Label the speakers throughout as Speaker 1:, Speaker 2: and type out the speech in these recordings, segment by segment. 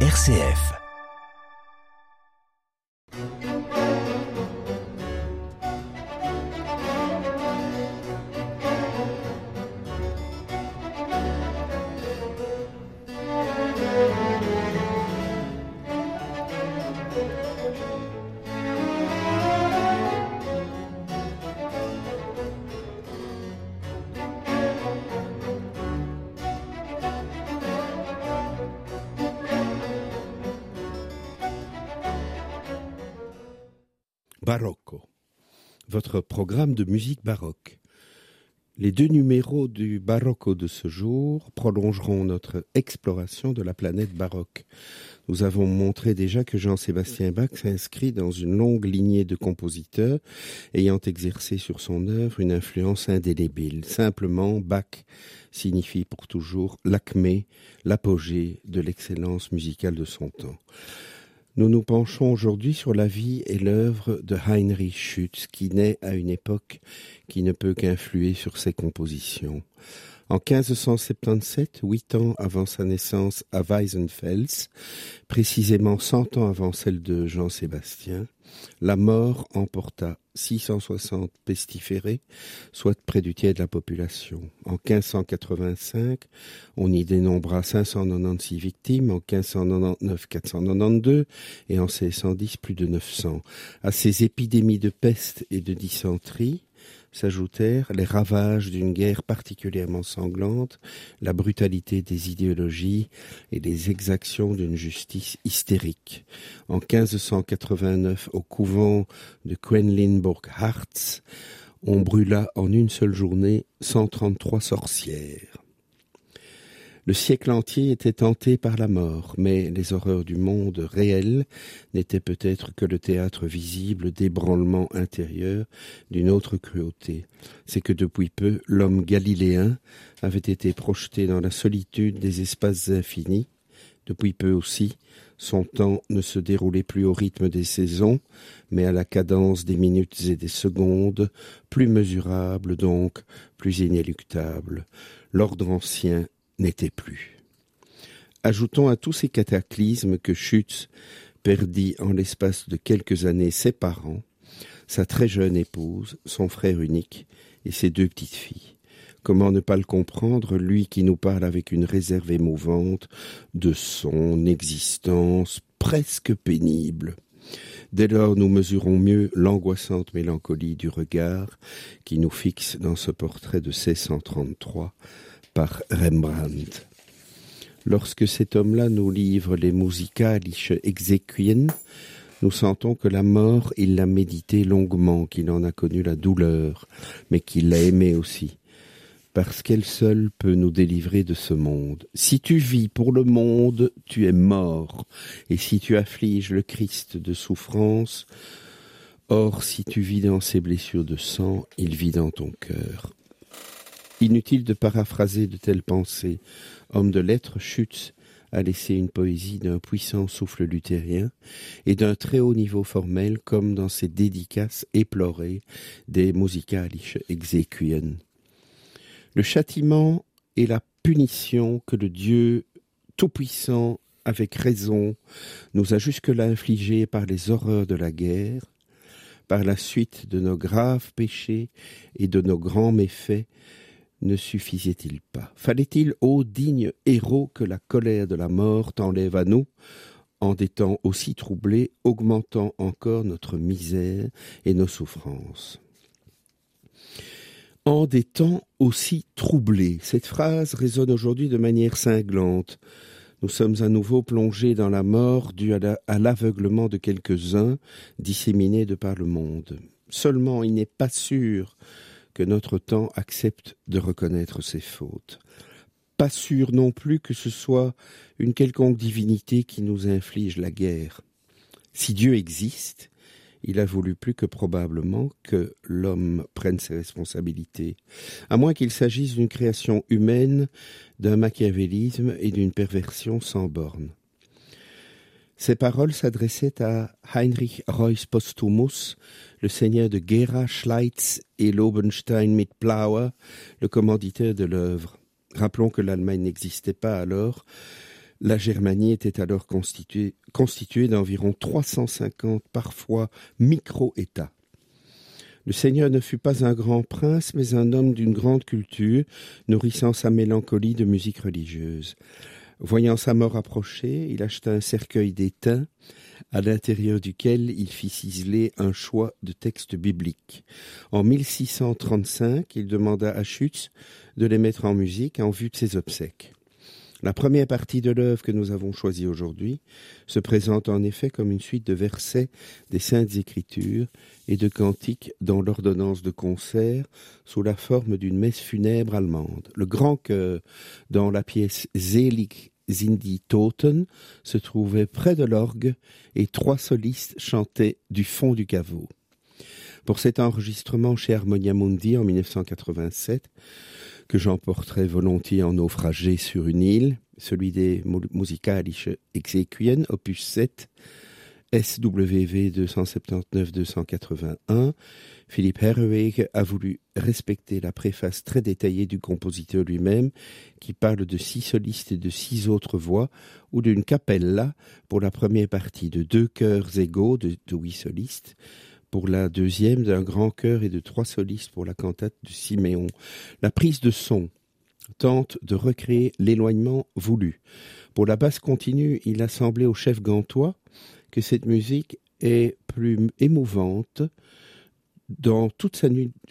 Speaker 1: RCF.
Speaker 2: Programme de musique baroque. Les deux numéros du Barocco de ce jour prolongeront notre exploration de la planète baroque. Nous avons montré déjà que Jean-Sébastien Bach s'inscrit dans une longue lignée de compositeurs ayant exercé sur son œuvre une influence indélébile. Simplement, Bach signifie pour toujours l'acmé, l'apogée de l'excellence musicale de son temps. Nous nous penchons aujourd'hui sur la vie et l'œuvre de Heinrich Schütz, qui naît à une époque qui ne peut qu'influer sur ses compositions. En 1577, huit ans avant sa naissance à Weisenfels, précisément cent ans avant celle de Jean-Sébastien, la mort emporta 660 pestiférés, soit près du tiers de la population. En 1585, on y dénombra 596 victimes, en 1599 492 et en 1610 plus de 900. À ces épidémies de peste et de dysenterie, s'ajoutèrent les ravages d'une guerre particulièrement sanglante, la brutalité des idéologies et les exactions d'une justice hystérique. En 1589, au couvent de Quenlinburg-Harz, on brûla en une seule journée 133 sorcières. Le siècle entier était tenté par la mort, mais les horreurs du monde réel n'étaient peut-être que le théâtre visible d'ébranlements intérieurs d'une autre cruauté. C'est que depuis peu, l'homme galiléen avait été projeté dans la solitude des espaces infinis. Depuis peu aussi, son temps ne se déroulait plus au rythme des saisons, mais à la cadence des minutes et des secondes, plus mesurable donc, plus inéluctable. L'ordre ancien n'était plus. Ajoutons à tous ces cataclysmes que Schütz perdit en l'espace de quelques années ses parents, sa très jeune épouse, son frère unique et ses deux petites filles. Comment ne pas le comprendre, lui qui nous parle avec une réserve émouvante de son existence presque pénible. Dès lors, nous mesurons mieux l'angoissante mélancolie du regard qui nous fixe dans ce portrait de 1633 par Rembrandt. Lorsque cet homme-là nous livre les musicalische exequien, nous sentons que la mort, il l'a médité longuement, qu'il en a connu la douleur, mais qu'il l'a aimé aussi, parce qu'elle seule peut nous délivrer de ce monde. Si tu vis pour le monde, tu es mort, et si tu affliges le Christ de souffrance, or si tu vis dans ses blessures de sang, il vit dans ton cœur. Inutile de paraphraser de telles pensées. Homme de lettres, Schütz a laissé une poésie d'un puissant souffle luthérien et d'un très haut niveau formel comme dans ses dédicaces éplorées des musicalische exequien. Le châtiment et la punition que le Dieu tout-puissant, avec raison, nous a jusque-là infligés par les horreurs de la guerre, par la suite de nos graves péchés et de nos grands méfaits, ne suffisait-il pas? Fallait-il, ô digne héros, que la colère de la mort t'enlève à nous, en des temps aussi troublés, augmentant encore notre misère et nos souffrances? En des temps aussi troublés, cette phrase résonne aujourd'hui de manière cinglante. Nous sommes à nouveau plongés dans la mort due à l'aveuglement de quelques-uns disséminés de par le monde. Seulement, il n'est pas sûr que notre temps accepte de reconnaître ses fautes. Pas sûr non plus que ce soit une quelconque divinité qui nous inflige la guerre. Si Dieu existe, il a voulu plus que probablement que l'homme prenne ses responsabilités, à moins qu'il s'agisse d'une création humaine, d'un machiavélisme et d'une perversion sans bornes. Ces paroles s'adressaient à Heinrich Reuss Postumus, le seigneur de Gera, Schleitz et Lobenstein mit Plauer, le commanditaire de l'œuvre. Rappelons que l'Allemagne n'existait pas alors, La Germanie était alors constituée, constituée d'environ 350 parfois micro-États. Le Seigneur ne fut pas un grand prince, mais un homme d'une grande culture, nourrissant sa mélancolie de musique religieuse. Voyant sa mort approcher, il acheta un cercueil d'étain, à l'intérieur duquel il fit ciseler un choix de textes bibliques. En 1635, il demanda à Schütz de les mettre en musique en vue de ses obsèques. La première partie de l'œuvre que nous avons choisie aujourd'hui se présente en effet comme une suite de versets des Saintes Écritures et de cantiques dans l'ordonnance de concert sous la forme d'une messe funèbre allemande. Le grand chœur dans la pièce Selig Zindi Toten se trouvait près de l'orgue et trois solistes chantaient du fond du caveau. Pour cet enregistrement chez Harmonia Mundi en 1987, que j'emporterai volontiers en naufragé sur une île, celui des Musikalische Exequien, opus 7, SWV 279-281, Philippe Herweg a voulu respecter la préface très détaillée du compositeur lui-même, qui parle de six solistes et de six autres voix, ou d'une capella pour la première partie, de deux chœurs égaux de huit solistes, pour la deuxième d'un grand chœur et de trois solistes pour la cantate de Siméon. La prise de son tente de recréer l'éloignement voulu. Pour la basse continue, il a semblé au chef gantois que cette musique est plus émouvante dans toute sa,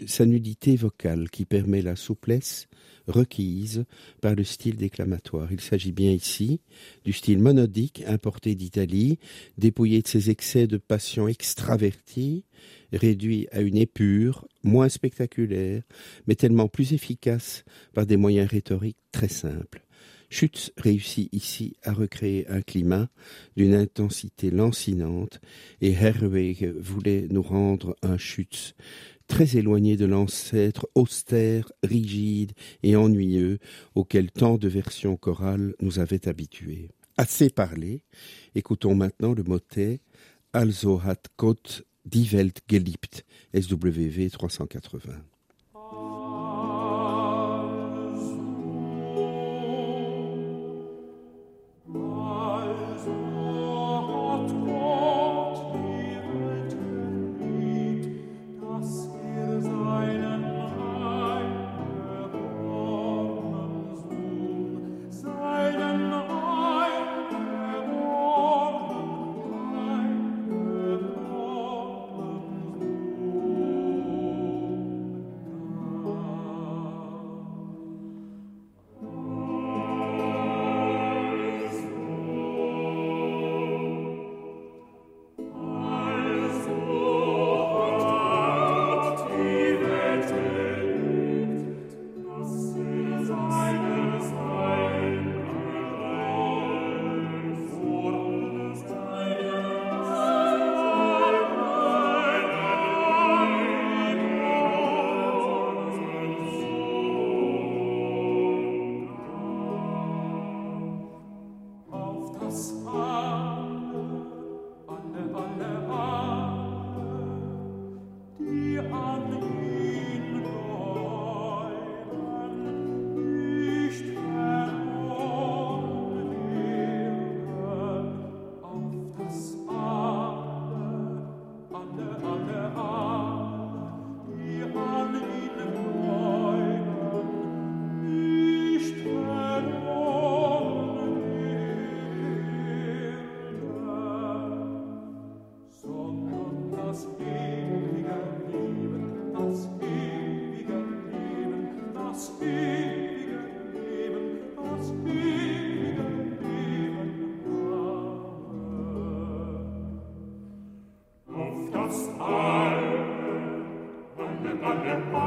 Speaker 2: sa nudité vocale qui permet la souplesse requise par le style déclamatoire. Il s'agit bien ici du style monodique importé d'Italie, dépouillé de ses excès de passion extravertie, réduit à une épure, moins spectaculaire, mais tellement plus efficace par des moyens rhétoriques très simples. Schütz réussit ici à recréer un climat d'une intensité lancinante et Herweg voulait nous rendre un Schütz très éloigné de l'ancêtre austère, rigide et ennuyeux auquel tant de versions chorales nous avaient habitués. Assez parlé, écoutons maintenant le motet Also hat Gott die Welt geliebt, SWV 380. alle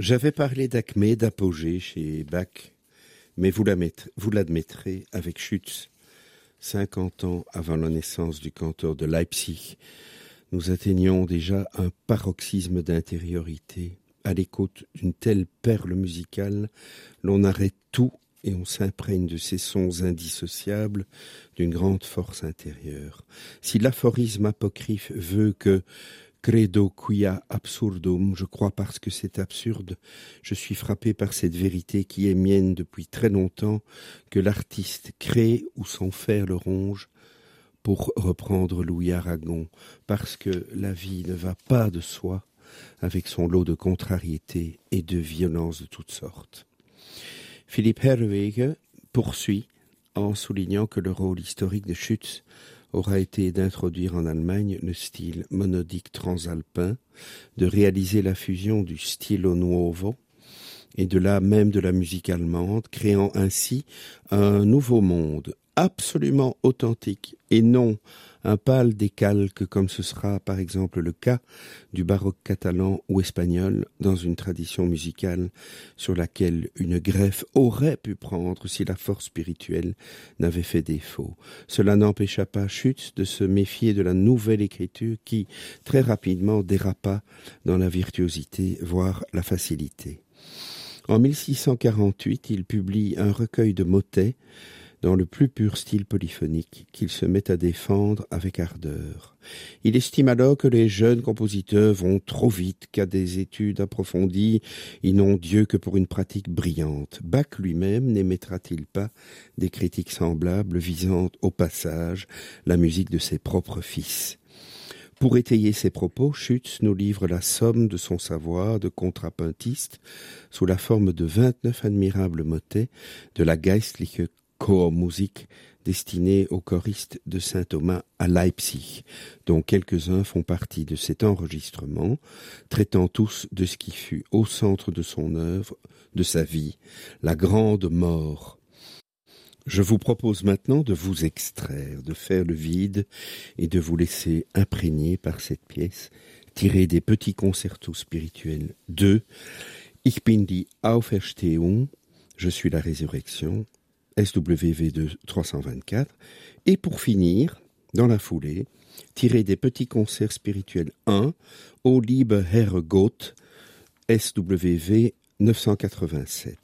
Speaker 2: J'avais parlé d'acmé, d'apogée chez Bach, mais vous l'admettrez avec Schütz, 50 ans avant la naissance du canteur de Leipzig, nous atteignions déjà un paroxysme d'intériorité. À l'écoute d'une telle perle musicale, l'on arrête tout et on s'imprègne de ces sons indissociables d'une grande force intérieure. Si l'aphorisme apocryphe veut que Credo quia absurdum, je crois parce que c'est absurde, je suis frappé par cette vérité qui est mienne depuis très longtemps, que l'artiste crée ou s'en faire le ronge, pour reprendre Louis Aragon, parce que la vie ne va pas de soi, avec son lot de contrariétés et de violences de toutes sortes. Philippe Herwege poursuit en soulignant que le rôle historique de Schütz aura été d'introduire en Allemagne le style monodique transalpin, de réaliser la fusion du stilo nuovo et de là même de la musique allemande, créant ainsi un nouveau monde absolument authentique et non un pâle décalque comme ce sera par exemple le cas du baroque catalan ou espagnol dans une tradition musicale sur laquelle une greffe aurait pu prendre si la force spirituelle n'avait fait défaut. Cela n'empêcha pas Schütz de se méfier de la nouvelle écriture qui très rapidement dérapa dans la virtuosité, voire la facilité. En 1648, il publie un recueil de motets dans le plus pur style polyphonique qu'il se met à défendre avec ardeur. Il estime alors que les jeunes compositeurs vont trop vite, qu'à des études approfondies, ils n'ont Dieu que pour une pratique brillante. Bach lui-même n'émettra-t-il pas des critiques semblables visant au passage la musique de ses propres fils? Pour étayer ses propos, Schütz nous livre la somme de son savoir de contrapuntiste sous la forme de vingt-neuf admirables motets de la Geistliche Chormusik destinée aux choristes de Saint Thomas à Leipzig, dont quelques-uns font partie de cet enregistrement, traitant tous de ce qui fut au centre de son œuvre, de sa vie, la grande mort. Je vous propose maintenant de vous extraire, de faire le vide et de vous laisser imprégner par cette pièce, tirée des petits concertos spirituels de Ich bin die Auferstehung, je suis la résurrection, SWV de 324. Et pour finir, dans la foulée, tiré des petits concerts spirituels 1, Au Liebe Herr Gott, SWV 987.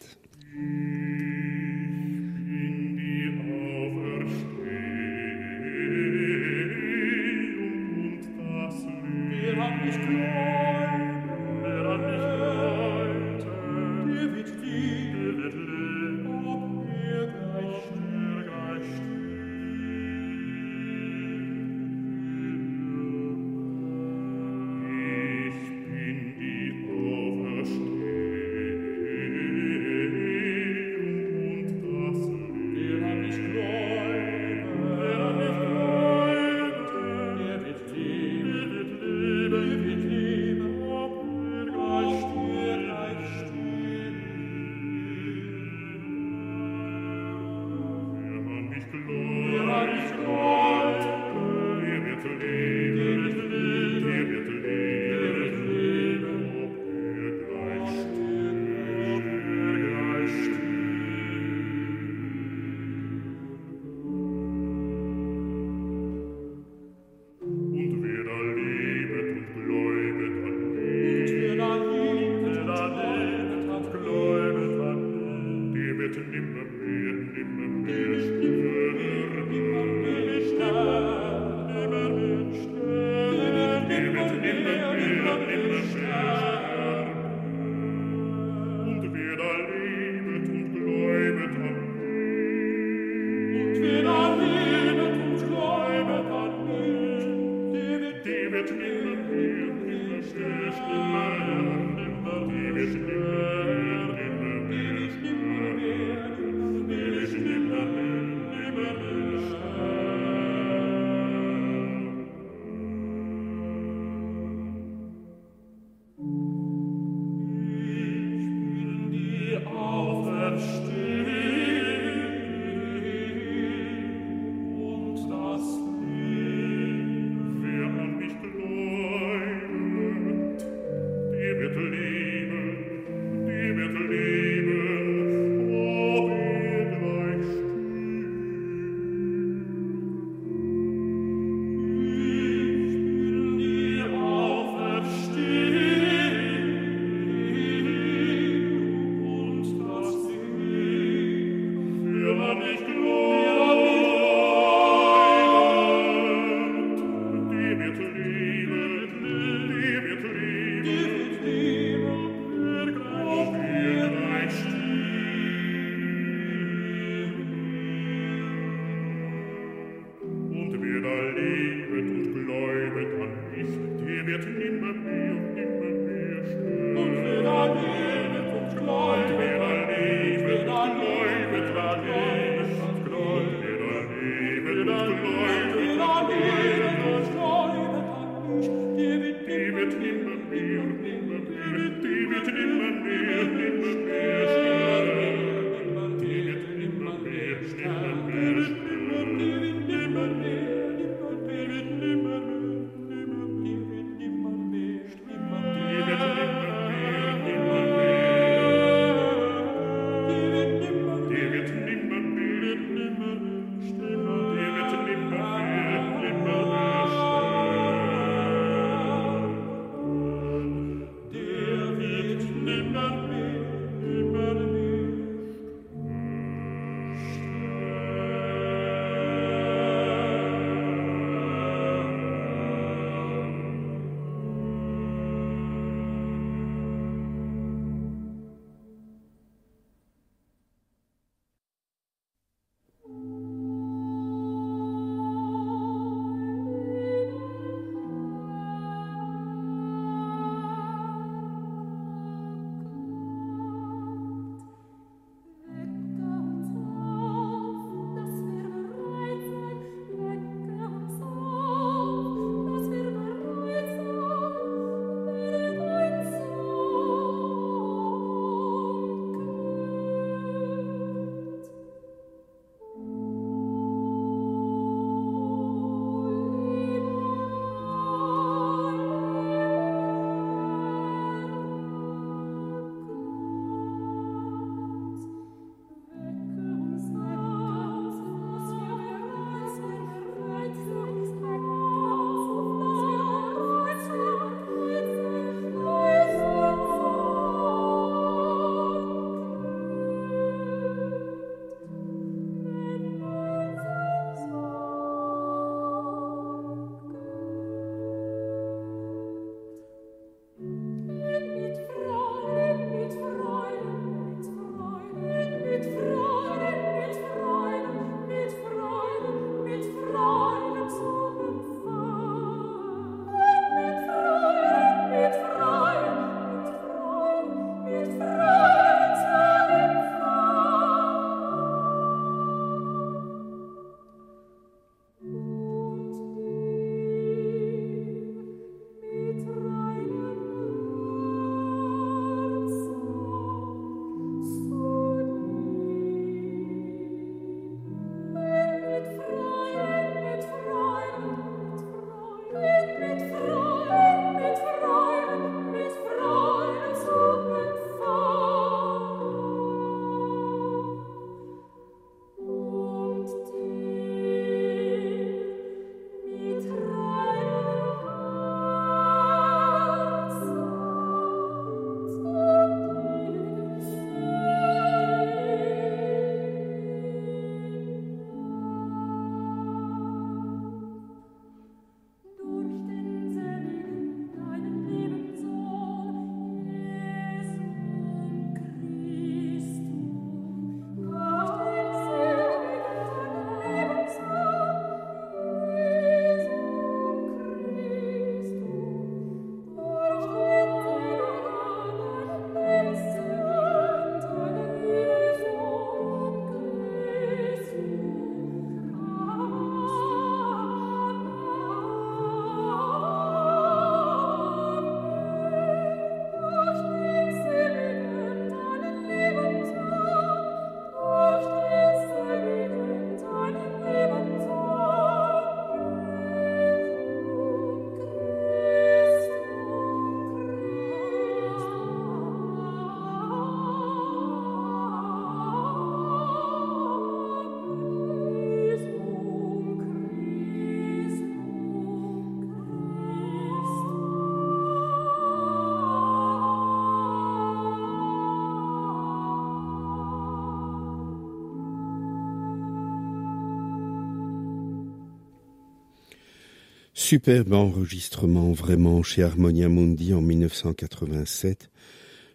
Speaker 2: Superbe enregistrement vraiment chez Harmonia Mundi en 1987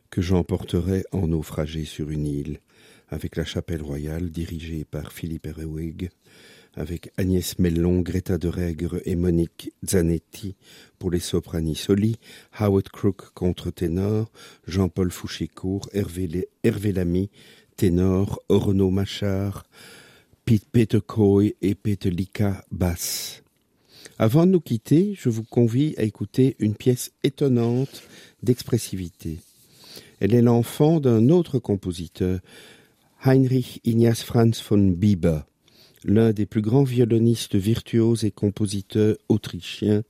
Speaker 2: que j'emporterai en naufragé sur une île avec la chapelle royale dirigée par Philippe Erewig avec Agnès Mellon, Greta de Règre et Monique Zanetti pour les soprani soli, Howard Crook contre ténor, Jean-Paul Fouchécourt, Hervé, Lamy, ténor, Renaud Machard, Pete Peter et Peter Lika basse. Avant de nous quitter, je vous convie à écouter une pièce étonnante d'expressivité. Elle est l'enfant d'un autre compositeur, Heinrich Ignaz Franz von Bieber, l'un des plus grands violonistes virtuoses et compositeurs autrichiens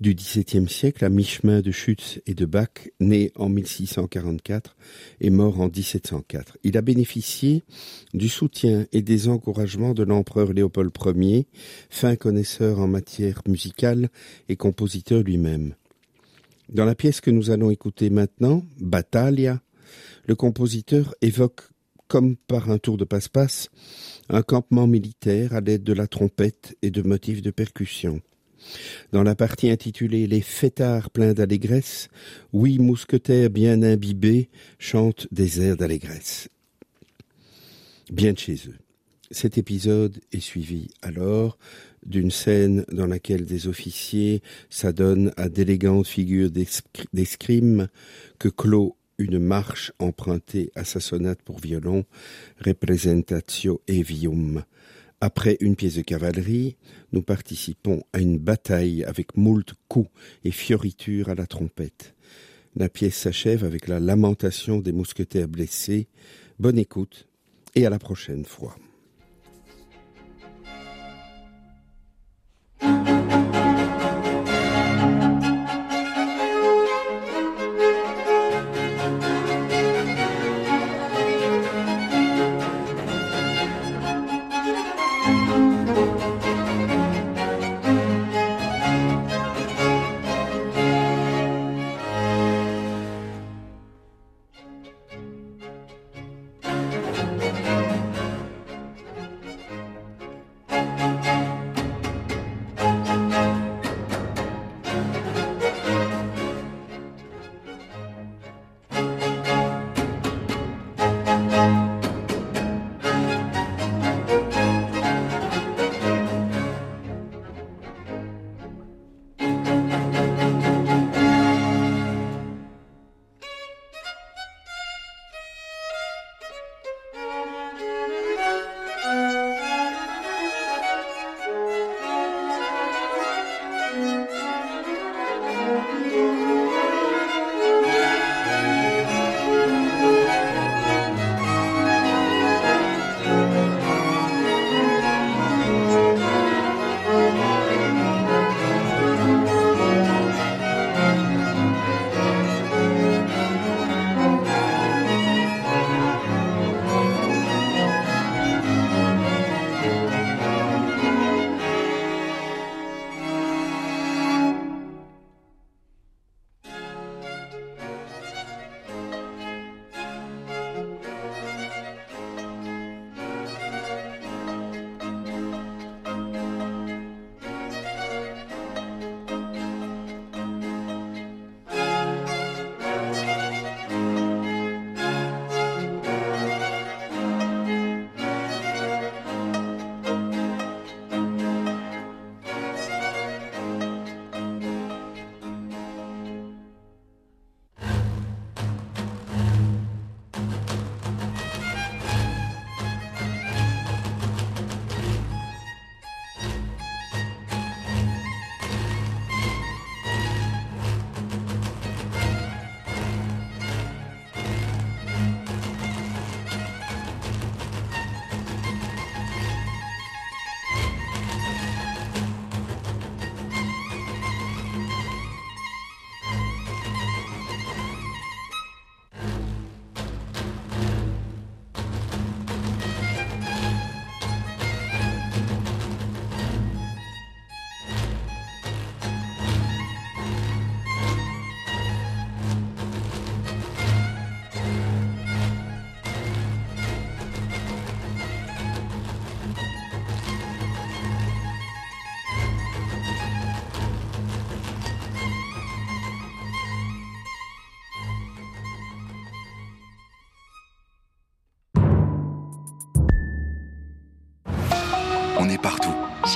Speaker 2: du XVIIe siècle, à mi-chemin de Schütz et de Bach, né en 1644 et mort en 1704. Il a bénéficié du soutien et des encouragements de l'empereur Léopold Ier, fin connaisseur en matière musicale et compositeur lui-même. Dans la pièce que nous allons écouter maintenant, Battaglia, le compositeur évoque comme par un tour de passe-passe, un campement militaire à l'aide de la trompette et de motifs de percussion. Dans la partie intitulée Les fêtards pleins d'allégresse, huit mousquetaires bien imbibés chantent des airs d'allégresse. Bien de chez eux. Cet épisode est suivi alors d'une scène dans laquelle des officiers s'adonnent à d'élégantes figures d'escrime que clôt une marche empruntée à sa sonate pour violon, Representatio Evium. Après une pièce de cavalerie, nous participons à une bataille avec moult coups et fioritures à la trompette. La pièce s'achève avec la lamentation des mousquetaires blessés. Bonne écoute et à la prochaine fois.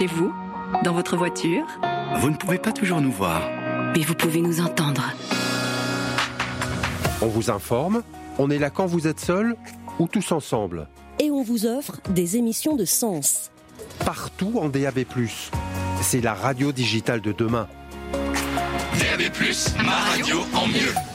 Speaker 1: chez vous, dans votre voiture.
Speaker 3: Vous ne pouvez pas toujours nous voir.
Speaker 1: Mais vous pouvez nous entendre.
Speaker 4: On vous informe, on est là quand vous êtes seul ou tous ensemble.
Speaker 5: Et on vous offre des émissions de sens.
Speaker 4: Partout en DAB ⁇ c'est la radio digitale de demain.
Speaker 6: DAB ⁇ ma radio en mieux.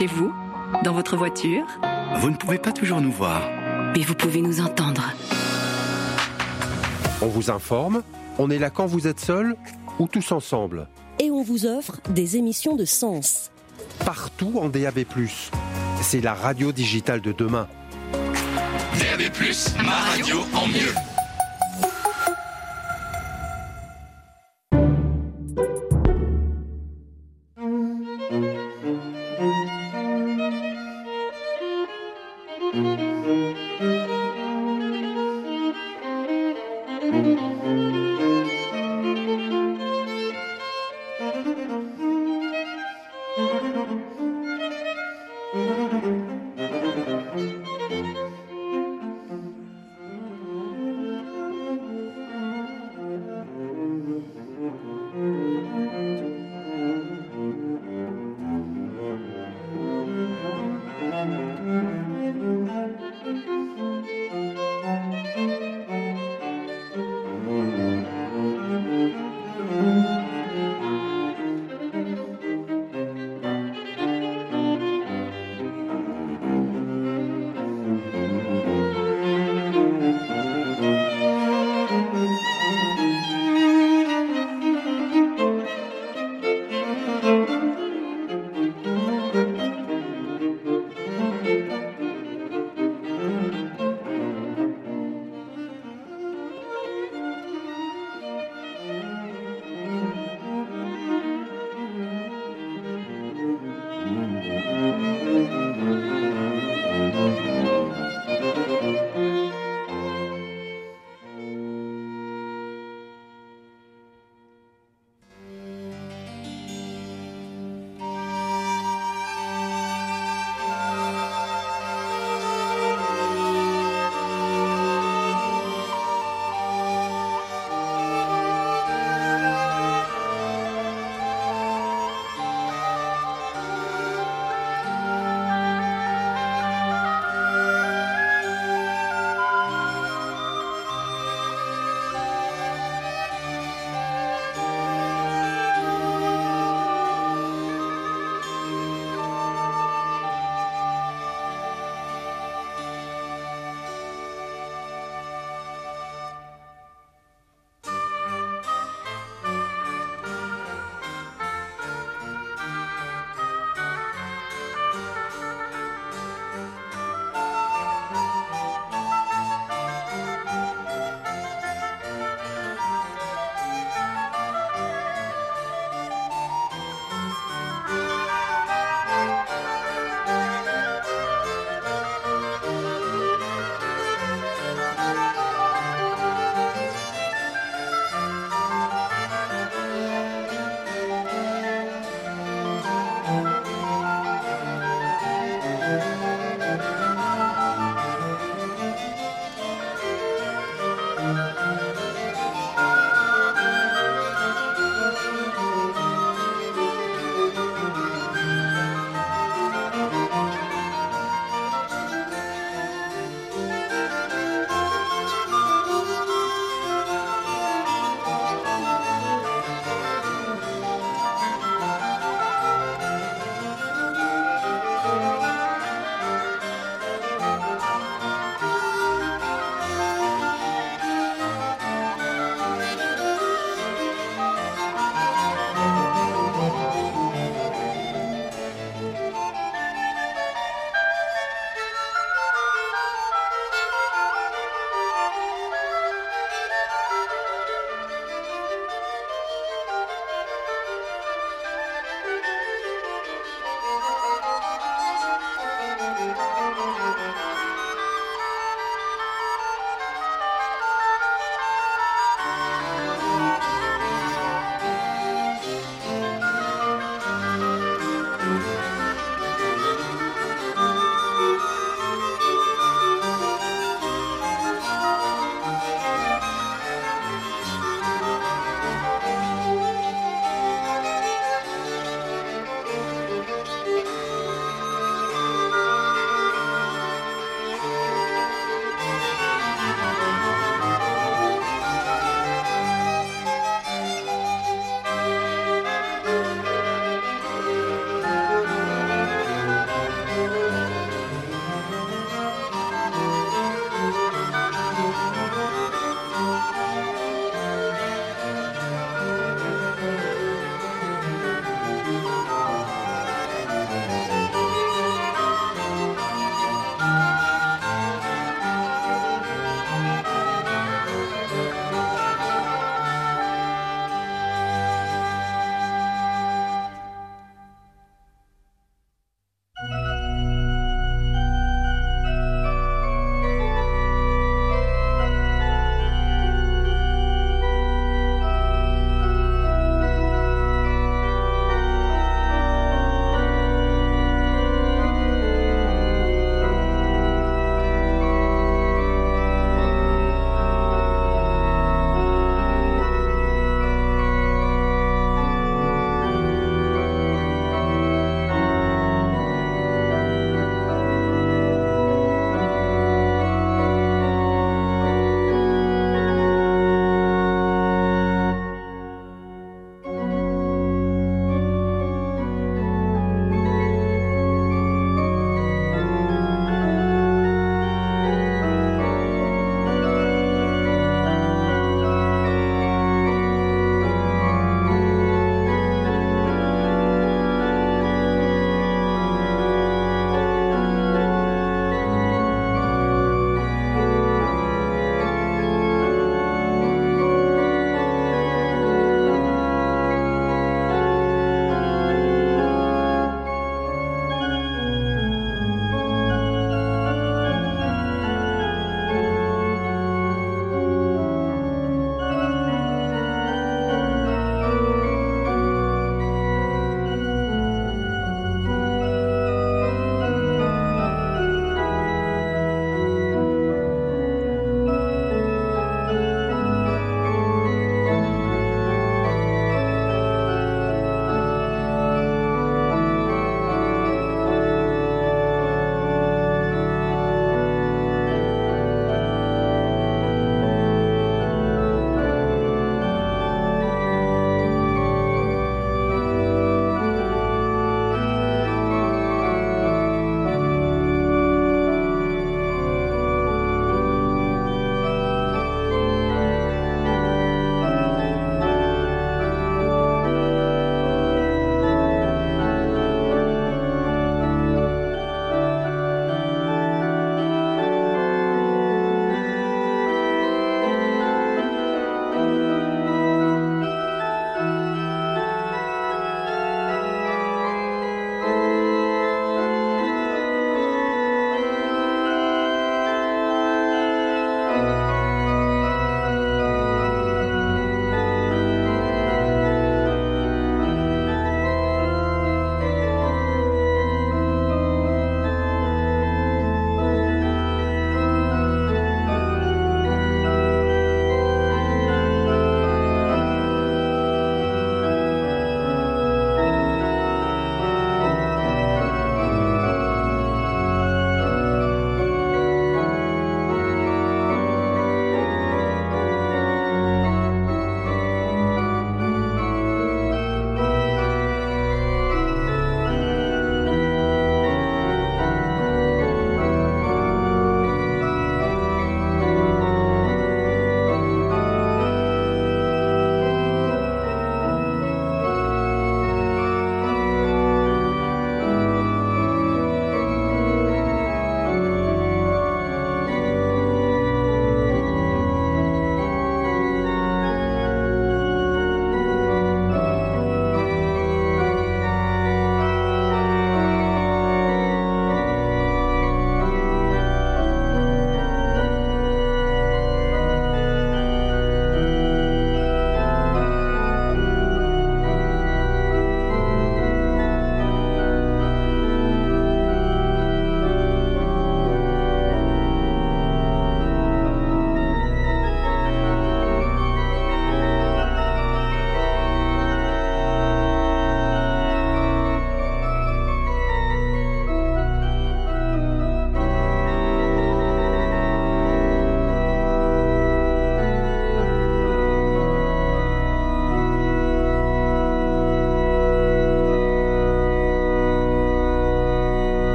Speaker 1: Chez vous, dans votre voiture,
Speaker 3: Vous ne pouvez pas toujours nous voir.
Speaker 1: mais vous pouvez nous entendre.
Speaker 4: On vous informe, on est là quand vous êtes seul ou tous ensemble.
Speaker 5: Et on vous offre des émissions de sens.
Speaker 4: Partout en DAB+. C'est la radio digitale de demain.
Speaker 6: DAB+, ma radio en mieux.